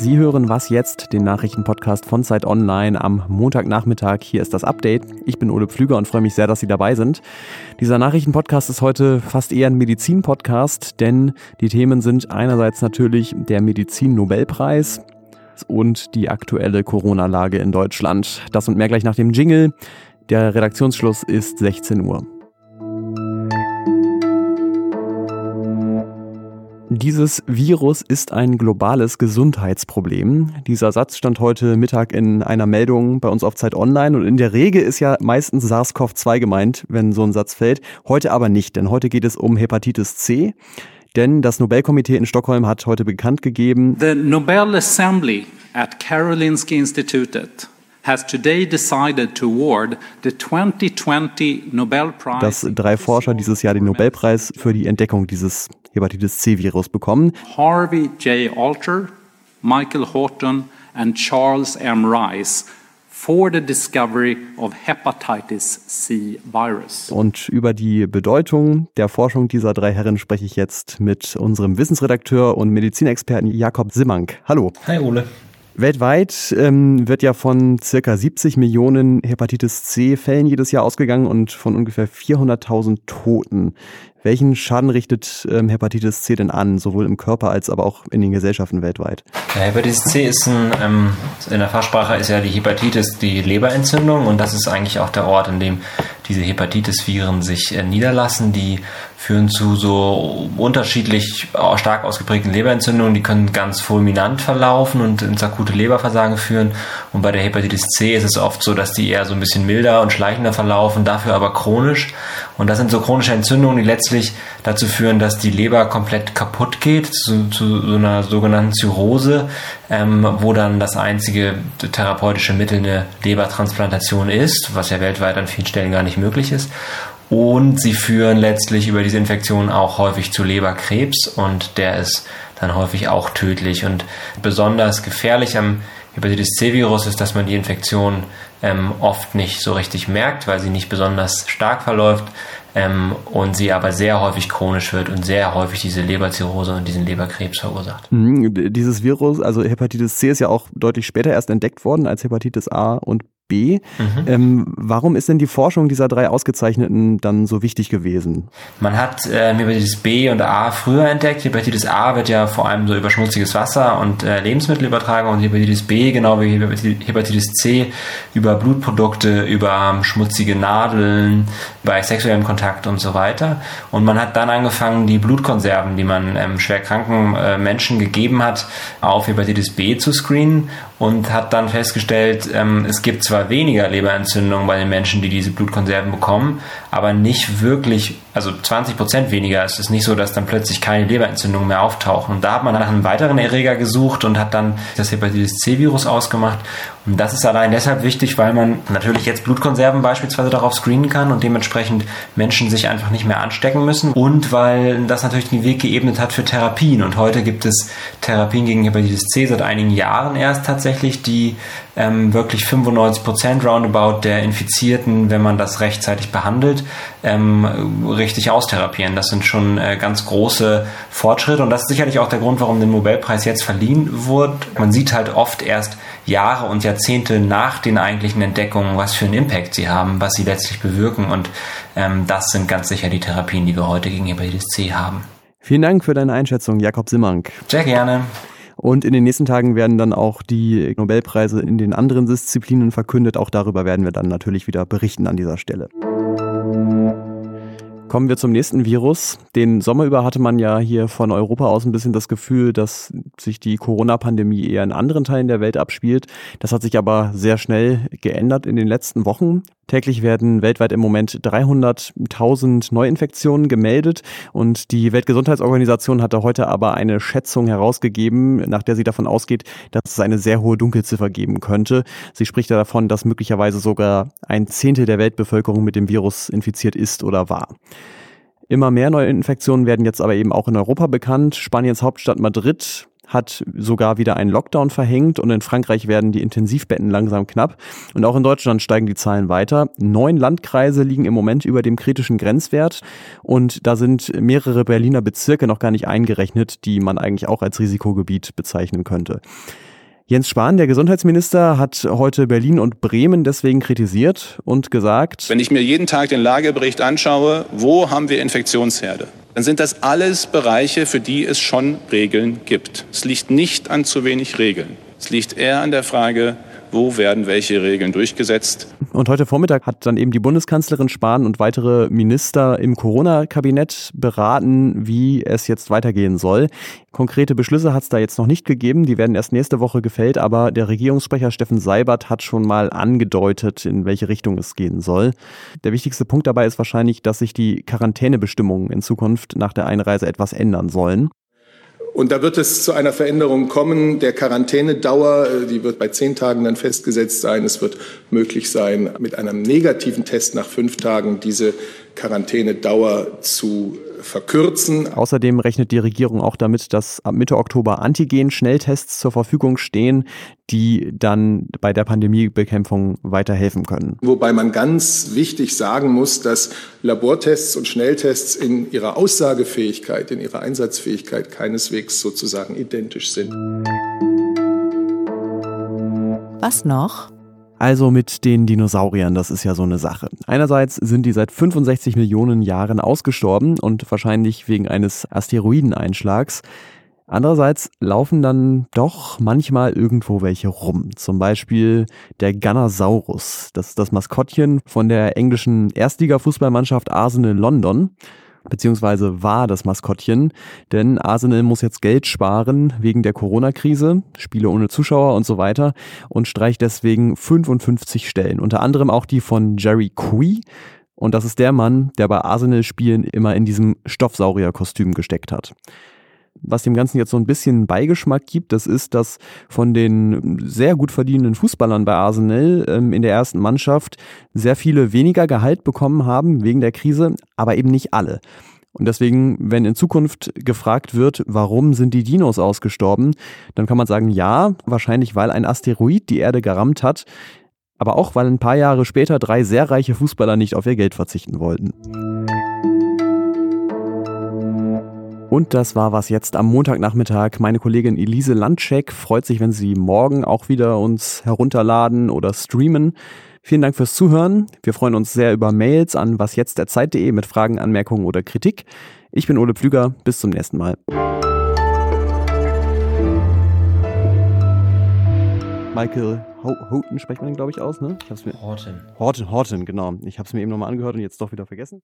Sie hören Was jetzt, den Nachrichtenpodcast von Zeit Online am Montagnachmittag. Hier ist das Update. Ich bin Ole Pflüger und freue mich sehr, dass Sie dabei sind. Dieser Nachrichtenpodcast ist heute fast eher ein Medizin-Podcast, denn die Themen sind einerseits natürlich der Medizin-Nobelpreis und die aktuelle Corona-Lage in Deutschland. Das und mehr gleich nach dem Jingle. Der Redaktionsschluss ist 16 Uhr. Dieses Virus ist ein globales Gesundheitsproblem. Dieser Satz stand heute Mittag in einer Meldung bei uns auf Zeit Online und in der Regel ist ja meistens SARS-CoV-2 gemeint, wenn so ein Satz fällt. Heute aber nicht, denn heute geht es um Hepatitis C. Denn das Nobelkomitee in Stockholm hat heute bekannt gegeben, The Nobel Assembly at Karolinska Institutet has today decided to award the 2020 Nobel Prize dass drei Forscher dieses Jahr den Nobelpreis für die Entdeckung dieses Hepatitis C-Virus bekommen. Harvey J. Alter, Michael Horton and Charles M. Rice for the discovery of hepatitis C virus. Und über die Bedeutung der Forschung dieser drei Herren spreche ich jetzt mit unserem Wissensredakteur und Medizinexperten Jakob Simmank. Hallo. Hi Ole. Weltweit ähm, wird ja von circa 70 Millionen Hepatitis C-Fällen jedes Jahr ausgegangen und von ungefähr 400.000 Toten. Welchen Schaden richtet ähm, Hepatitis C denn an, sowohl im Körper als aber auch in den Gesellschaften weltweit? Ja, Hepatitis C ist ein, ähm, in der Fachsprache ist ja die Hepatitis die Leberentzündung und das ist eigentlich auch der Ort, in dem diese Hepatitis-Viren sich äh, niederlassen. Die führen zu so unterschiedlich stark ausgeprägten Leberentzündungen. Die können ganz fulminant verlaufen und ins akute Leberversagen führen. Und bei der Hepatitis C ist es oft so, dass die eher so ein bisschen milder und schleichender verlaufen, dafür aber chronisch. Und das sind so chronische Entzündungen, die letztlich dazu führen, dass die Leber komplett kaputt geht, zu, zu so einer sogenannten Zirrhose, ähm, wo dann das einzige therapeutische Mittel eine Lebertransplantation ist, was ja weltweit an vielen Stellen gar nicht möglich ist. Und sie führen letztlich über diese Infektion auch häufig zu Leberkrebs und der ist dann häufig auch tödlich. Und besonders gefährlich am Hepatitis C-Virus ist, dass man die Infektion ähm, oft nicht so richtig merkt, weil sie nicht besonders stark verläuft ähm, und sie aber sehr häufig chronisch wird und sehr häufig diese Leberzirrhose und diesen Leberkrebs verursacht. Mhm, dieses Virus, also Hepatitis C ist ja auch deutlich später erst entdeckt worden als Hepatitis A und B. Mhm. Ähm, warum ist denn die Forschung dieser drei Ausgezeichneten dann so wichtig gewesen? Man hat äh, Hepatitis B und A früher entdeckt. Hepatitis A wird ja vor allem so über schmutziges Wasser und äh, Lebensmittel übertragen und Hepatitis B, genau wie Hepatitis C, über Blutprodukte, über schmutzige Nadeln, bei sexuellem Kontakt und so weiter. Und man hat dann angefangen, die Blutkonserven, die man ähm, schwer kranken äh, Menschen gegeben hat, auf Hepatitis B zu screenen und hat dann festgestellt, ähm, es gibt zwar weniger Leberentzündungen bei den Menschen, die diese Blutkonserven bekommen, aber nicht wirklich, also 20 Prozent weniger. Es ist nicht so, dass dann plötzlich keine Leberentzündungen mehr auftauchen. Und da hat man nach einem weiteren Erreger gesucht und hat dann das Hepatitis C-Virus ausgemacht. Und das ist allein deshalb wichtig, weil man natürlich jetzt Blutkonserven beispielsweise darauf screenen kann und dementsprechend Menschen sich einfach nicht mehr anstecken müssen. Und weil das natürlich den Weg geebnet hat für Therapien. Und heute gibt es Therapien gegen Hepatitis C seit einigen Jahren erst tatsächlich, die ähm, wirklich 95 Prozent roundabout der Infizierten, wenn man das rechtzeitig behandelt, ähm, richtig austherapieren. Das sind schon äh, ganz große Fortschritte und das ist sicherlich auch der Grund, warum der Nobelpreis jetzt verliehen wurde. Man sieht halt oft erst Jahre und Jahrzehnte nach den eigentlichen Entdeckungen, was für einen Impact sie haben, was sie letztlich bewirken und ähm, das sind ganz sicher die Therapien, die wir heute gegen Hepatitis C haben. Vielen Dank für deine Einschätzung, Jakob Simmank. Sehr gerne. Und in den nächsten Tagen werden dann auch die Nobelpreise in den anderen Disziplinen verkündet. Auch darüber werden wir dann natürlich wieder berichten an dieser Stelle. Kommen wir zum nächsten Virus. Den Sommer über hatte man ja hier von Europa aus ein bisschen das Gefühl, dass sich die Corona-Pandemie eher in anderen Teilen der Welt abspielt. Das hat sich aber sehr schnell geändert in den letzten Wochen. Täglich werden weltweit im Moment 300.000 Neuinfektionen gemeldet und die Weltgesundheitsorganisation hatte heute aber eine Schätzung herausgegeben, nach der sie davon ausgeht, dass es eine sehr hohe Dunkelziffer geben könnte. Sie spricht davon, dass möglicherweise sogar ein Zehntel der Weltbevölkerung mit dem Virus infiziert ist oder war. Immer mehr Neuinfektionen werden jetzt aber eben auch in Europa bekannt. Spaniens Hauptstadt Madrid hat sogar wieder einen Lockdown verhängt und in Frankreich werden die Intensivbetten langsam knapp. Und auch in Deutschland steigen die Zahlen weiter. Neun Landkreise liegen im Moment über dem kritischen Grenzwert und da sind mehrere Berliner Bezirke noch gar nicht eingerechnet, die man eigentlich auch als Risikogebiet bezeichnen könnte. Jens Spahn, der Gesundheitsminister, hat heute Berlin und Bremen deswegen kritisiert und gesagt, wenn ich mir jeden Tag den Lagebericht anschaue, wo haben wir Infektionsherde? Dann sind das alles Bereiche, für die es schon Regeln gibt. Es liegt nicht an zu wenig Regeln. Es liegt eher an der Frage, wo werden welche Regeln durchgesetzt. Und heute Vormittag hat dann eben die Bundeskanzlerin Spahn und weitere Minister im Corona-Kabinett beraten, wie es jetzt weitergehen soll. Konkrete Beschlüsse hat es da jetzt noch nicht gegeben, die werden erst nächste Woche gefällt, aber der Regierungssprecher Steffen Seibert hat schon mal angedeutet, in welche Richtung es gehen soll. Der wichtigste Punkt dabei ist wahrscheinlich, dass sich die Quarantänebestimmungen in Zukunft nach der Einreise etwas ändern sollen. Und da wird es zu einer Veränderung kommen der Quarantänedauer. Die wird bei zehn Tagen dann festgesetzt sein. Es wird möglich sein, mit einem negativen Test nach fünf Tagen diese Quarantänedauer zu verkürzen. Außerdem rechnet die Regierung auch damit, dass ab Mitte Oktober Antigen-Schnelltests zur Verfügung stehen, die dann bei der Pandemiebekämpfung weiterhelfen können. Wobei man ganz wichtig sagen muss, dass Labortests und Schnelltests in ihrer Aussagefähigkeit, in ihrer Einsatzfähigkeit keineswegs sozusagen identisch sind. Was noch? Also mit den Dinosauriern, das ist ja so eine Sache. Einerseits sind die seit 65 Millionen Jahren ausgestorben und wahrscheinlich wegen eines Asteroideneinschlags. Andererseits laufen dann doch manchmal irgendwo welche rum. Zum Beispiel der Ganosaurus. Das ist das Maskottchen von der englischen Erstliga-Fußballmannschaft Arsenal London beziehungsweise war das Maskottchen, denn Arsenal muss jetzt Geld sparen wegen der Corona-Krise, Spiele ohne Zuschauer und so weiter und streicht deswegen 55 Stellen, unter anderem auch die von Jerry Quee. Und das ist der Mann, der bei Arsenal-Spielen immer in diesem Stoffsaurier-Kostüm gesteckt hat. Was dem Ganzen jetzt so ein bisschen Beigeschmack gibt, das ist, dass von den sehr gut verdienenden Fußballern bei Arsenal ähm, in der ersten Mannschaft sehr viele weniger Gehalt bekommen haben wegen der Krise, aber eben nicht alle. Und deswegen, wenn in Zukunft gefragt wird, warum sind die Dinos ausgestorben, dann kann man sagen, ja, wahrscheinlich weil ein Asteroid die Erde gerammt hat, aber auch weil ein paar Jahre später drei sehr reiche Fußballer nicht auf ihr Geld verzichten wollten. Und das war was jetzt am Montagnachmittag. Meine Kollegin Elise Landcheck freut sich, wenn Sie morgen auch wieder uns herunterladen oder streamen. Vielen Dank fürs Zuhören. Wir freuen uns sehr über Mails an wasjetztderzeit.de mit Fragen, Anmerkungen oder Kritik. Ich bin Ole Pflüger. Bis zum nächsten Mal. Michael Houghton spricht man, glaube ich, aus, ne? Ich hab's mir Horton. Horton, Horton, genau. Ich habe es mir eben nochmal angehört und jetzt doch wieder vergessen.